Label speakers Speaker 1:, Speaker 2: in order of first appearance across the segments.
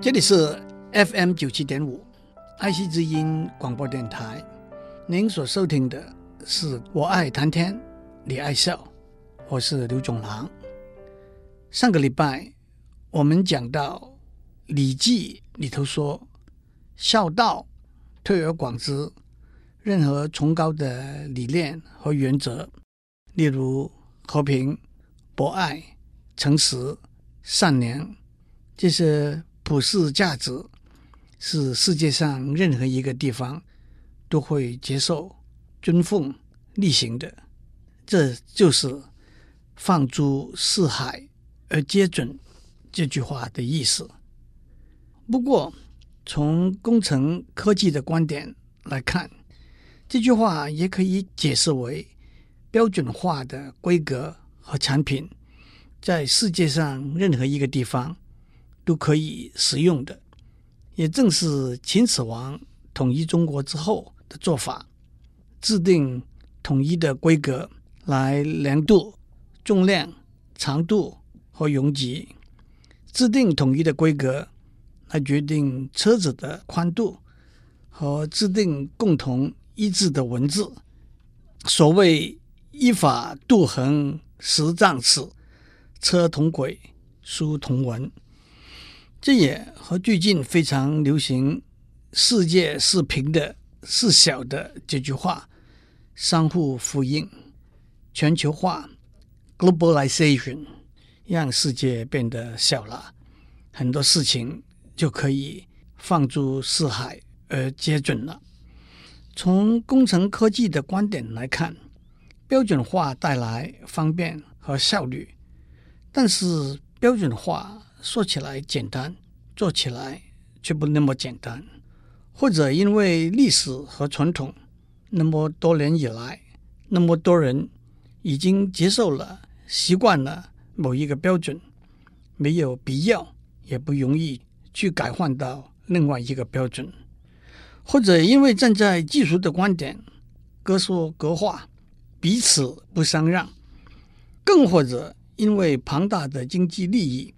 Speaker 1: 这里是 FM 九七点五爱惜之音广播电台，您所收听的是我爱谈天，你爱笑，我是刘总郎。上个礼拜我们讲到《礼记》里头说：“孝道，推而广之。”任何崇高的理念和原则，例如和平、博爱、诚实、善良，这些普世价值，是世界上任何一个地方都会接受、尊奉、例行的。这就是“放诸四海而皆准”这句话的意思。不过，从工程科技的观点来看，这句话也可以解释为标准化的规格和产品，在世界上任何一个地方都可以使用的。也正是秦始皇统一中国之后的做法，制定统一的规格来量度重量、长度和容积，制定统一的规格来决定车子的宽度，和制定共同。一致的文字，所谓依法度衡十丈尺，车同轨，书同文。这也和最近非常流行“世界是平的，是小的”这句话相互呼应。全球化 （globalization） 让世界变得小了，很多事情就可以放诸四海而皆准了。从工程科技的观点来看，标准化带来方便和效率，但是标准化说起来简单，做起来却不那么简单。或者因为历史和传统，那么多年以来，那么多人已经接受了、习惯了某一个标准，没有必要，也不容易去改换到另外一个标准。或者因为站在技术的观点，各说各话，彼此不相让；更或者因为庞大的经济利益，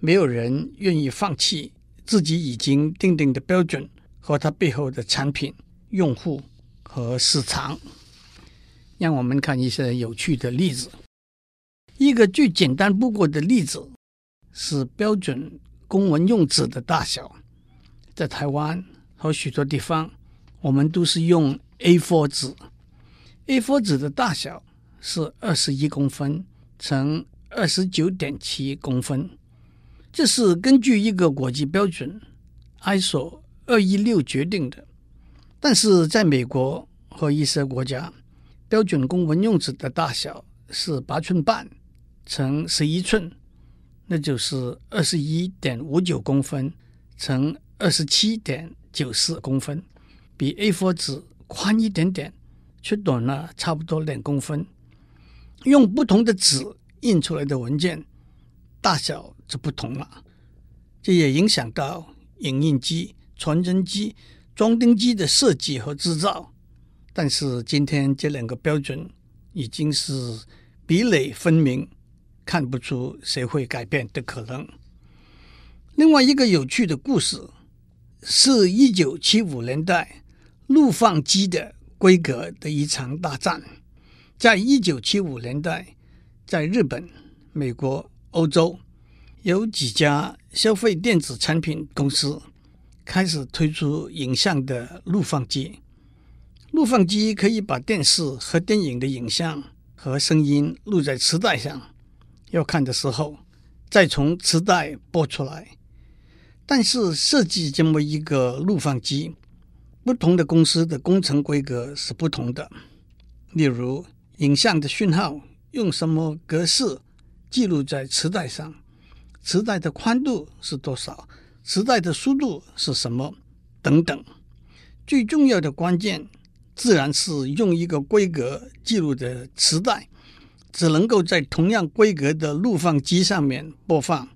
Speaker 1: 没有人愿意放弃自己已经定定的标准和它背后的产品、用户和市场。让我们看一些有趣的例子。一个最简单不过的例子是标准公文用纸的大小，在台湾。和许多地方，我们都是用 A4 纸。A4 纸的大小是二十一公分乘二十九点七公分，这是根据一个国际标准 ISO 二一六决定的。但是在美国和一些国家，标准公文用纸的大小是八寸半乘十一寸，那就是二十一点五九公分乘二十七点。九四公分，比 A4 纸宽一点点，却短了差不多两公分。用不同的纸印出来的文件，大小就不同了。这也影响到影印机、传真机、装订机的设计和制造。但是今天这两个标准已经是壁垒分明，看不出谁会改变的可能。另外一个有趣的故事。是一九七五年代录放机的规格的一场大战。在一九七五年代，在日本、美国、欧洲，有几家消费电子产品公司开始推出影像的录放机。录放机可以把电视和电影的影像和声音录在磁带上，要看的时候再从磁带播出来。但是设计这么一个录放机，不同的公司的工程规格是不同的。例如，影像的讯号用什么格式记录在磁带上，磁带的宽度是多少，磁带的速度是什么等等。最重要的关键，自然是用一个规格记录的磁带，只能够在同样规格的录放机上面播放。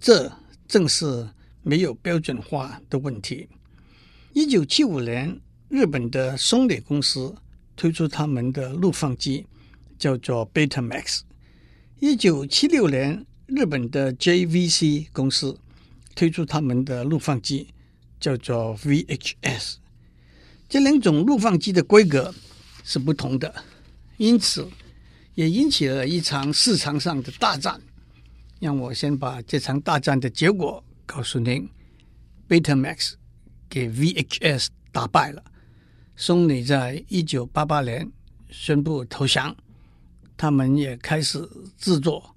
Speaker 1: 这正是。没有标准化的问题。一九七五年，日本的松野公司推出他们的录放机，叫做 Betamax。一九七六年，日本的 JVC 公司推出他们的录放机，叫做 VHS。这两种录放机的规格是不同的，因此也引起了一场市场上的大战。让我先把这场大战的结果告诉您：Betamax 给 VHS 打败了。松尼在一九八八年宣布投降，他们也开始制作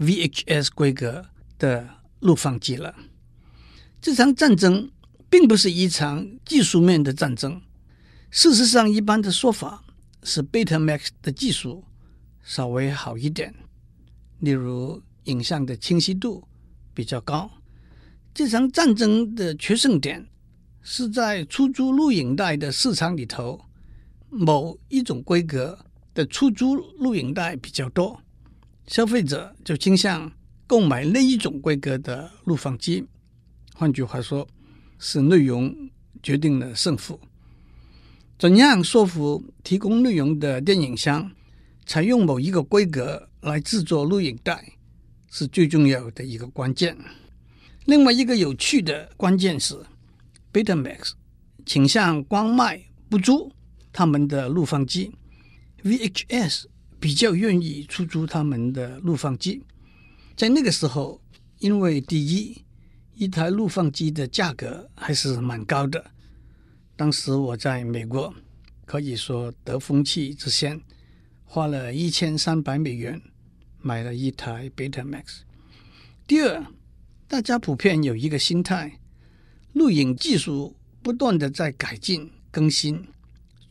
Speaker 1: VHS 规格的录放机了。这场战争并不是一场技术面的战争。事实上，一般的说法是 Betamax 的技术稍微好一点，例如影像的清晰度比较高。这场战争的决胜点。是在出租录影带的市场里头，某一种规格的出租录影带比较多，消费者就倾向购买那一种规格的录放机。换句话说，是内容决定了胜负。怎样说服提供内容的电影商采用某一个规格来制作录影带，是最重要的一个关键。另外一个有趣的关键是。Betamax 倾向光卖不租他们的录放机，VHS 比较愿意出租他们的录放机。在那个时候，因为第一，一台录放机的价格还是蛮高的。当时我在美国，可以说得风气之先，花了一千三百美元买了一台 Betamax。第二，大家普遍有一个心态。录影技术不断的在改进更新，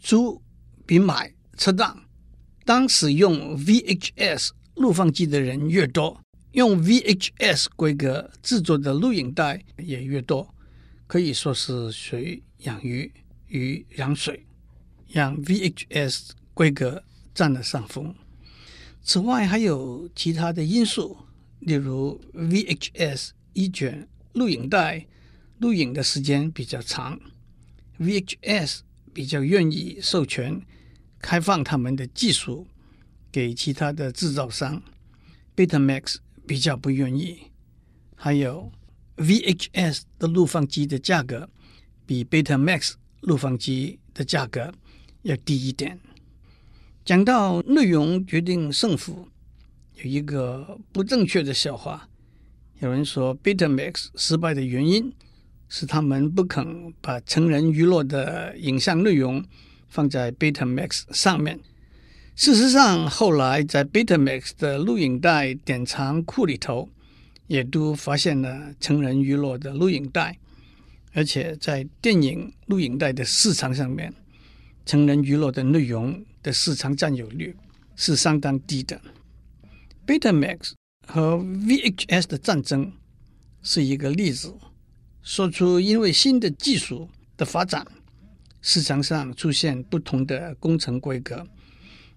Speaker 1: 租比买恰当。当使用 VHS 录放机的人越多，用 VHS 规格制作的录影带也越多，可以说是水养鱼，鱼养水，让 VHS 规格占了上风。此外，还有其他的因素，例如 VHS 一卷录影带。录影的时间比较长，VHS 比较愿意授权开放他们的技术给其他的制造商，Betamax 比较不愿意。还有 VHS 的录放机的价格比 Betamax 录放机的价格要低一点。讲到内容决定胜负，有一个不正确的笑话，有人说 Betamax 失败的原因。是他们不肯把成人娱乐的影像内容放在 Betamax 上面。事实上，后来在 Betamax 的录影带典藏库里头，也都发现了成人娱乐的录影带，而且在电影录影带的市场上面，成人娱乐的内容的市场占有率是相当低的。Betamax 和 VHS 的战争是一个例子。说出因为新的技术的发展，市场上出现不同的工程规格，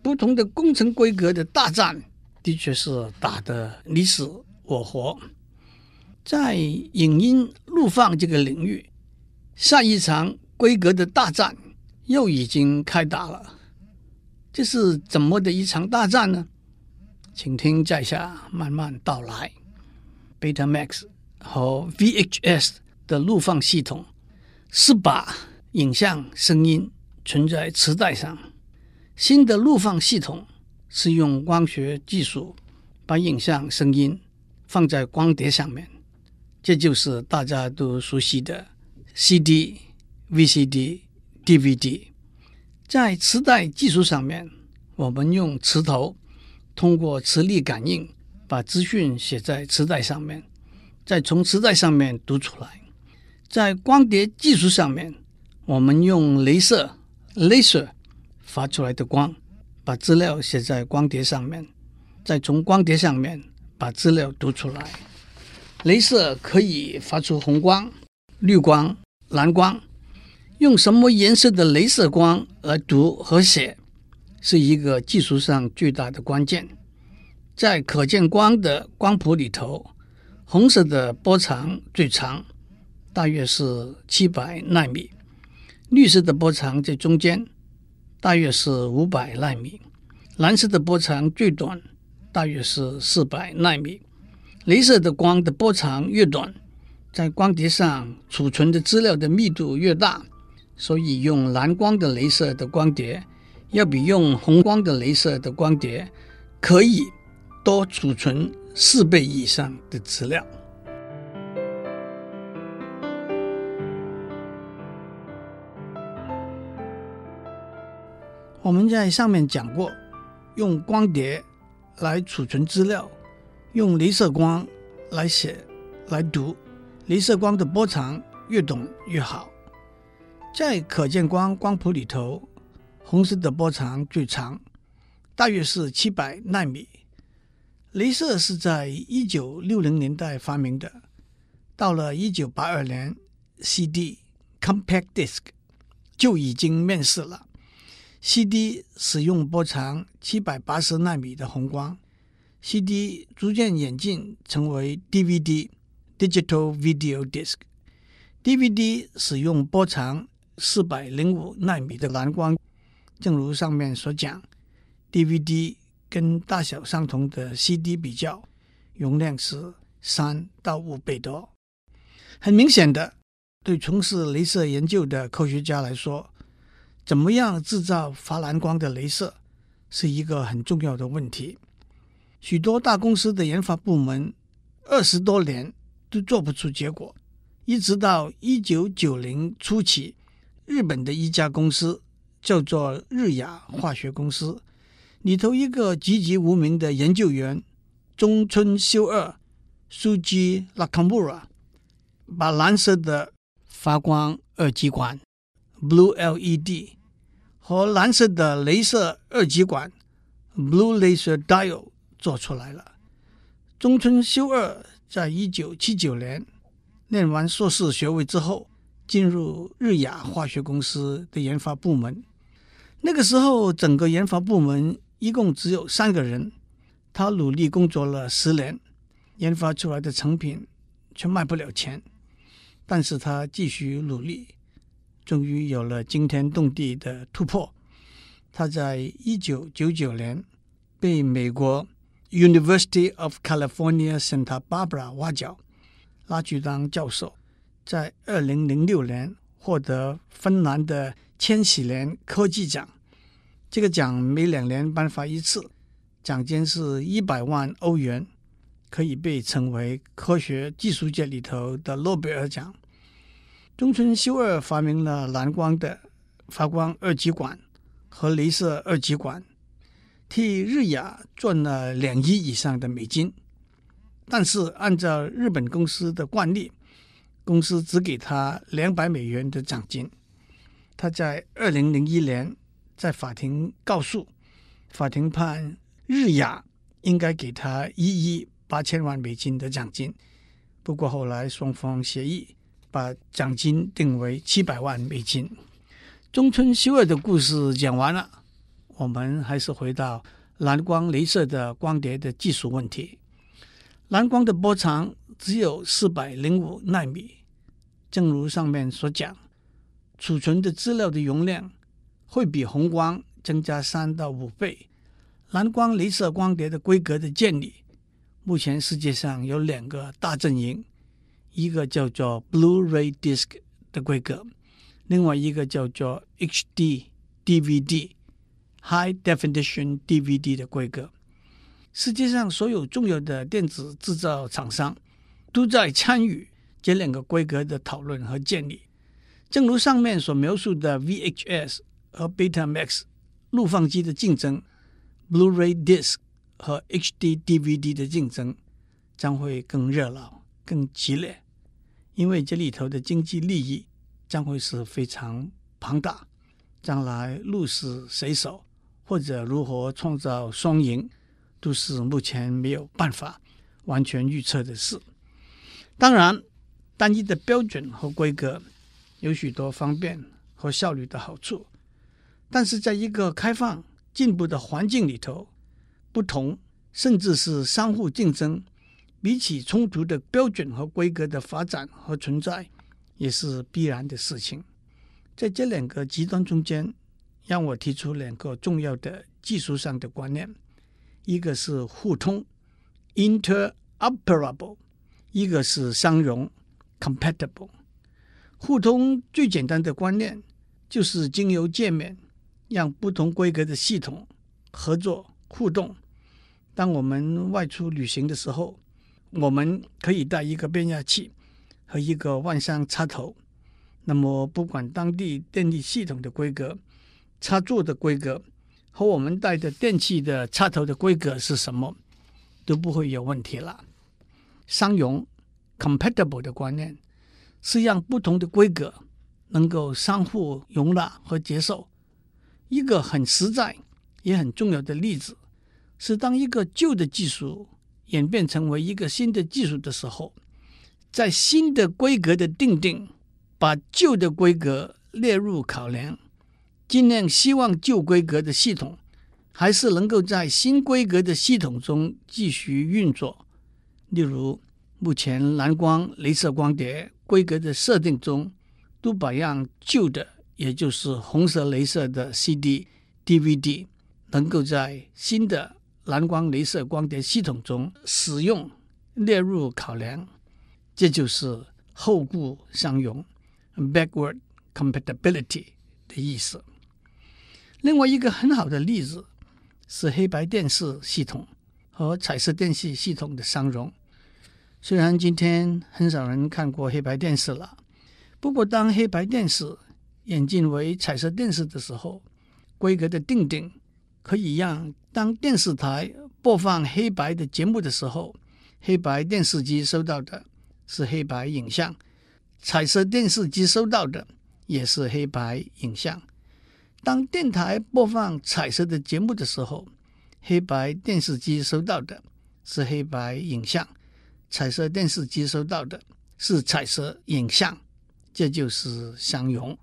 Speaker 1: 不同的工程规格的大战，的确是打得你死我活。在影音录放这个领域，下一场规格的大战又已经开打了。这是怎么的一场大战呢？请听在下慢慢道来。Betamax 和 VHS。的录放系统是把影像声音存在磁带上，新的录放系统是用光学技术把影像声音放在光碟上面，这就是大家都熟悉的 CD、VCD、DVD。在磁带技术上面，我们用磁头通过磁力感应把资讯写在磁带上面，再从磁带上面读出来。在光碟技术上面，我们用镭射 （laser） 发出来的光，把资料写在光碟上面，再从光碟上面把资料读出来。镭射可以发出红光、绿光、蓝光。用什么颜色的镭射光来读和写，是一个技术上巨大的关键。在可见光的光谱里头，红色的波长最长。大约是七百纳米，绿色的波长在中间，大约是五百纳米，蓝色的波长最短，大约是四百纳米。镭射的光的波长越短，在光碟上储存的资料的密度越大，所以用蓝光的镭射的光碟要比用红光的镭射的光碟可以多储存四倍以上的资料。我们在上面讲过，用光碟来储存资料，用镭射光来写、来读。镭射光的波长越短越好。在可见光光谱里头，红色的波长最长，大约是七百纳米。镭射是在一九六零年代发明的，到了一九八二年，CD compact disc 就已经面世了。CD 使用波长七百八十纳米的红光，CD 逐渐演进成为 DVD。Digital Video Disc，DVD 使用波长四百零五纳米的蓝光，正如上面所讲，DVD 跟大小相同的 CD 比较，容量是三到五倍多。很明显的，对从事镭射研究的科学家来说，怎么样制造发蓝光的镭射是一个很重要的问题。许多大公司的研发部门二十多年。都做不出结果，一直到一九九零初期，日本的一家公司叫做日亚化学公司，里头一个籍籍无名的研究员中村修二 （Suji Nakamura） 把蓝色的发光二极管 （Blue LED） 和蓝色的镭射二极管 （Blue Laser Diode） 做出来了。中村修二。在一九七九年念完硕士学位之后，进入日亚化学公司的研发部门。那个时候，整个研发部门一共只有三个人。他努力工作了十年，研发出来的成品却卖不了钱。但是他继续努力，终于有了惊天动地的突破。他在一九九九年被美国。University of California Santa Barbara 挖角，拉去当教授，在二零零六年获得芬兰的千禧年科技奖。这个奖每两年颁发一次，奖金是一百万欧元，可以被称为科学技术界里头的诺贝尔奖。中村修二发明了蓝光的发光二极管和镭射二极管。替日亚赚了两亿以上的美金，但是按照日本公司的惯例，公司只给他两百美元的奖金。他在二零零一年在法庭告诉，法庭判日亚应该给他一亿八千万美金的奖金。不过后来双方协议，把奖金定为七百万美金。中村修二的故事讲完了。我们还是回到蓝光镭射的光碟的技术问题。蓝光的波长只有四百零五纳米，正如上面所讲，储存的资料的容量会比红光增加三到五倍。蓝光镭射光碟的规格的建立，目前世界上有两个大阵营，一个叫做 Blu-ray Disc 的规格，另外一个叫做 HD DVD。High Definition DVD 的规格，世界上所有重要的电子制造厂商都在参与这两个规格的讨论和建立。正如上面所描述的，VHS 和 Betamax 录放机的竞争，Blu-ray Disc 和 HD DVD 的竞争将会更热闹、更激烈，因为这里头的经济利益将会是非常庞大，将来鹿死谁手。或者如何创造双赢，都是目前没有办法完全预测的事。当然，单一的标准和规格有许多方便和效率的好处，但是在一个开放进步的环境里头，不同甚至是相互竞争，比起冲突的标准和规格的发展和存在，也是必然的事情。在这两个极端中间。让我提出两个重要的技术上的观念，一个是互通 （interoperable），一个是相容 compatible。互通最简单的观念就是经由界面，让不同规格的系统合作互动。当我们外出旅行的时候，我们可以带一个变压器和一个万向插头。那么，不管当地电力系统的规格、插座的规格和我们带的电器的插头的规格是什么，都不会有问题了。相容 （compatible） 的观念是让不同的规格能够相互容纳和接受。一个很实在也很重要的例子。是当一个旧的技术演变成为一个新的技术的时候，在新的规格的定定，把旧的规格列入考量，尽量希望旧规格的系统还是能够在新规格的系统中继续运作。例如，目前蓝光、镭射光碟规格的设定中，都把让旧的，也就是红色、镭射的 CD、DVD，能够在新的。蓝光、镭射光碟系统中使用列入考量，这就是后顾相容 （backward compatibility） 的意思。另外一个很好的例子是黑白电视系统和彩色电视系统的相容。虽然今天很少人看过黑白电视了，不过当黑白电视演进为彩色电视的时候，规格的订定。可以让当电视台播放黑白的节目的时候，黑白电视机收到的是黑白影像；彩色电视机收到的也是黑白影像。当电台播放彩色的节目的时候，黑白电视机收到的是黑白影像；彩色电视机收到的是彩色影像。这就是相容。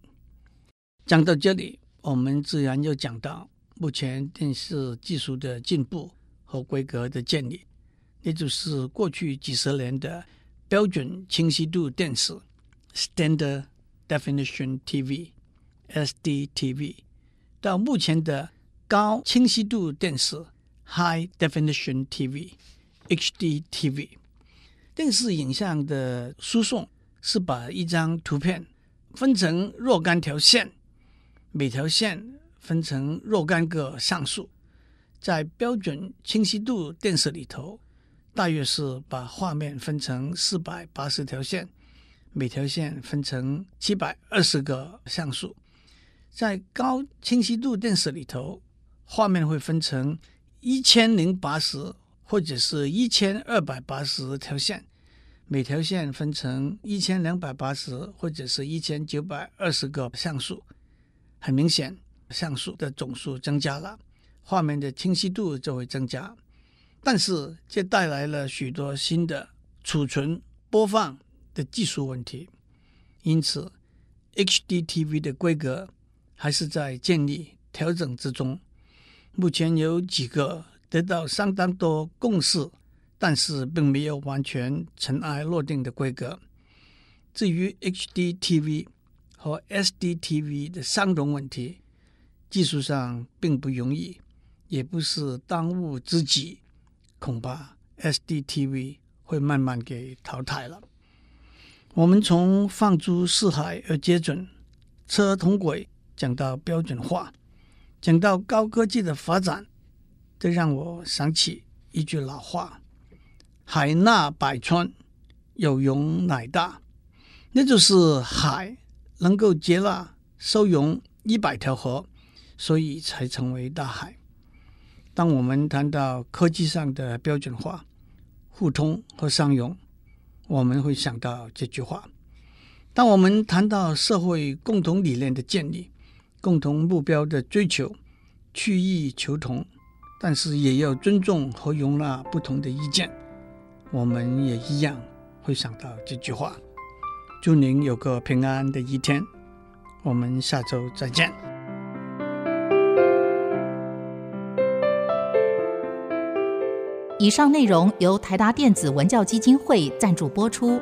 Speaker 1: 讲到这里，我们自然又讲到。目前电视技术的进步和规格的建立，也就是过去几十年的标准清晰度电视 （Standard Definition TV，SDTV） 到目前的高清晰度电视 （High Definition TV，HDTV）。电视影像的输送是把一张图片分成若干条线，每条线。分成若干个像素，在标准清晰度电视里头，大约是把画面分成四百八十条线，每条线分成七百二十个像素。在高清晰度电视里头，画面会分成一千零八十或者是一千二百八十条线，每条线分成一千两百八十或者是一千九百二十个像素。很明显。像素的总数增加了，画面的清晰度就会增加，但是这带来了许多新的储存、播放的技术问题。因此，HDTV 的规格还是在建立、调整之中。目前有几个得到相当多共识，但是并没有完全尘埃落定的规格。至于 HDTV 和 SDTV 的相容问题，技术上并不容易，也不是当务之急，恐怕 SDTV 会慢慢给淘汰了。我们从放诸四海而皆准、车同轨讲到标准化，讲到高科技的发展，这让我想起一句老话：“海纳百川，有容乃大。”那就是海能够接纳收容一百条河。所以才成为大海。当我们谈到科技上的标准化、互通和相容，我们会想到这句话。当我们谈到社会共同理念的建立、共同目标的追求、去异求同，但是也要尊重和容纳不同的意见，我们也一样会想到这句话。祝您有个平安的一天，我们下周再见。
Speaker 2: 以上内容由台达电子文教基金会赞助播出。